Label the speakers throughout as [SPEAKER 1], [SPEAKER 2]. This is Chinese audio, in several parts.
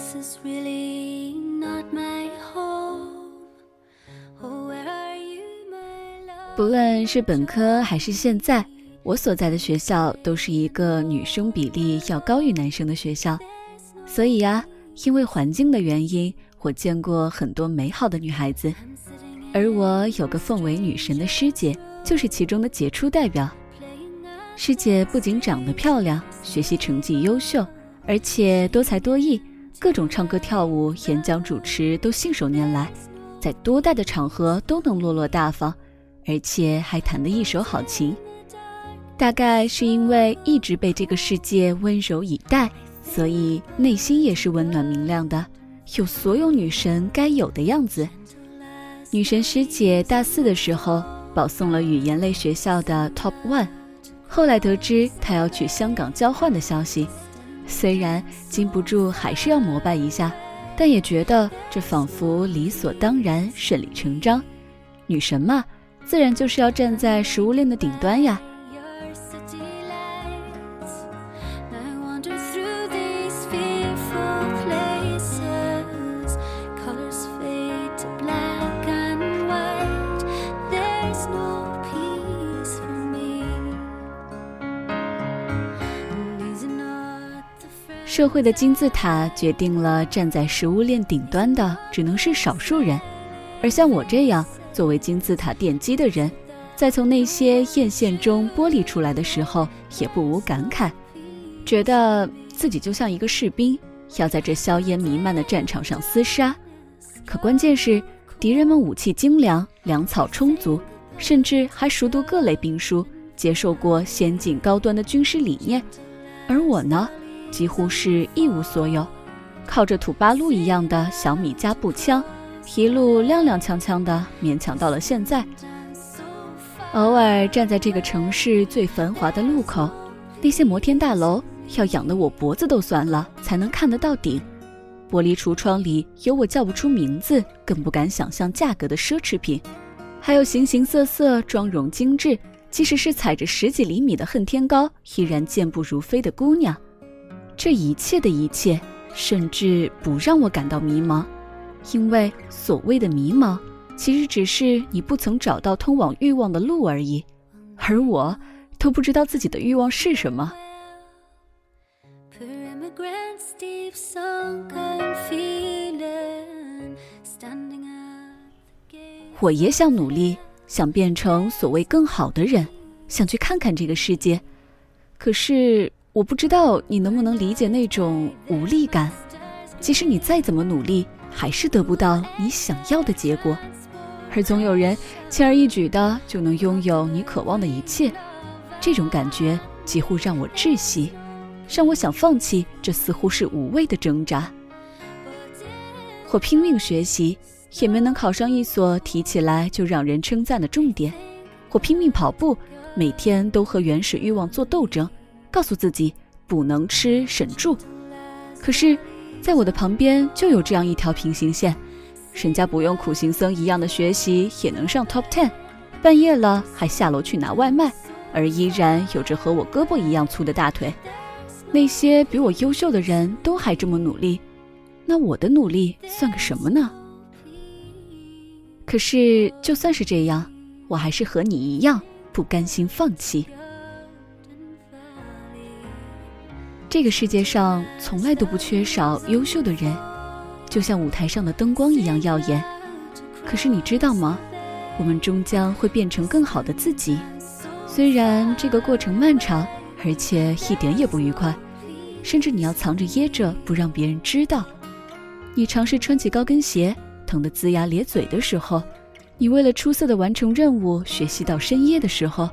[SPEAKER 1] This is really not my home.
[SPEAKER 2] 不论是本科还是现在，我所在的学校都是一个女生比例要高于男生的学校，所以呀，因为环境的原因，我见过很多美好的女孩子，而我有个奉为女神的师姐，就是其中的杰出代表。师姐不仅长得漂亮，学习成绩优秀，而且多才多艺，各种唱歌跳舞、演讲主持都信手拈来，在多大的场合都能落落大方，而且还弹得一手好琴。大概是因为一直被这个世界温柔以待，所以内心也是温暖明亮的，有所有女神该有的样子。女神师姐大四的时候保送了语言类学校的 Top One。后来得知她要去香港交换的消息，虽然禁不住还是要膜拜一下，但也觉得这仿佛理所当然、顺理成章。女神嘛，自然就是要站在食物链的顶端呀。社会的金字塔决定了站在食物链顶端的只能是少数人，而像我这样作为金字塔奠基的人，在从那些艳羡中剥离出来的时候，也不无感慨，觉得自己就像一个士兵，要在这硝烟弥漫的战场上厮杀。可关键是，敌人们武器精良，粮草充足，甚至还熟读各类兵书，接受过先进高端的军事理念，而我呢？几乎是一无所有，靠着土八路一样的小米加步枪，一路踉踉跄跄的勉强到了现在。偶尔站在这个城市最繁华的路口，那些摩天大楼要仰得我脖子都酸了才能看得到顶，玻璃橱窗里有我叫不出名字，更不敢想象价格的奢侈品，还有形形色色、妆容精致，即使是踩着十几厘米的恨天高，依然健步如飞的姑娘。这一切的一切，甚至不让我感到迷茫，因为所谓的迷茫，其实只是你不曾找到通往欲望的路而已，而我都不知道自己的欲望是什么。我也想努力，想变成所谓更好的人，想去看看这个世界。可是我不知道你能不能理解那种无力感，即使你再怎么努力，还是得不到你想要的结果，而总有人轻而易举的就能拥有你渴望的一切。这种感觉几乎让我窒息，让我想放弃这似乎是无谓的挣扎。我拼命学习，也没能考上一所提起来就让人称赞的重点。我拼命跑步，每天都和原始欲望做斗争，告诉自己不能吃省住。可是，在我的旁边就有这样一条平行线，人家不用苦行僧一样的学习也能上 top ten，半夜了还下楼去拿外卖，而依然有着和我胳膊一样粗的大腿。那些比我优秀的人都还这么努力，那我的努力算个什么呢？可是，就算是这样，我还是和你一样不甘心放弃。这个世界上从来都不缺少优秀的人，就像舞台上的灯光一样耀眼。可是你知道吗？我们终将会变成更好的自己，虽然这个过程漫长，而且一点也不愉快，甚至你要藏着掖着不让别人知道。你尝试穿起高跟鞋，疼得龇牙咧嘴的时候；你为了出色的完成任务学习到深夜的时候；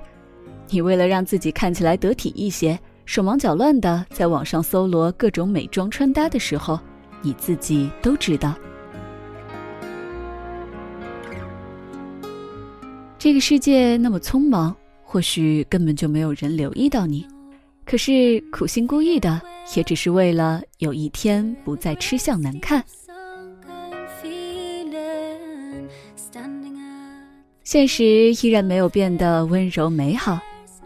[SPEAKER 2] 你为了让自己看起来得体一些，手忙脚乱的在网上搜罗各种美妆穿搭的时候，你自己都知道。这个世界那么匆忙，或许根本就没有人留意到你。可是苦心孤诣的，也只是为了有一天不再吃相难看。现实依然没有变得温柔美好，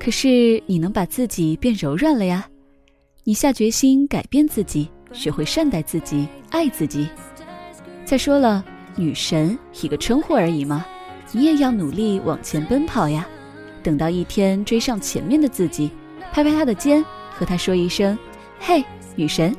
[SPEAKER 2] 可是你能把自己变柔软了呀。你下决心改变自己，学会善待自己，爱自己。再说了，女神一个称呼而已嘛，你也要努力往前奔跑呀。等到一天追上前面的自己，拍拍他的肩，和他说一声：“嘿，女神。”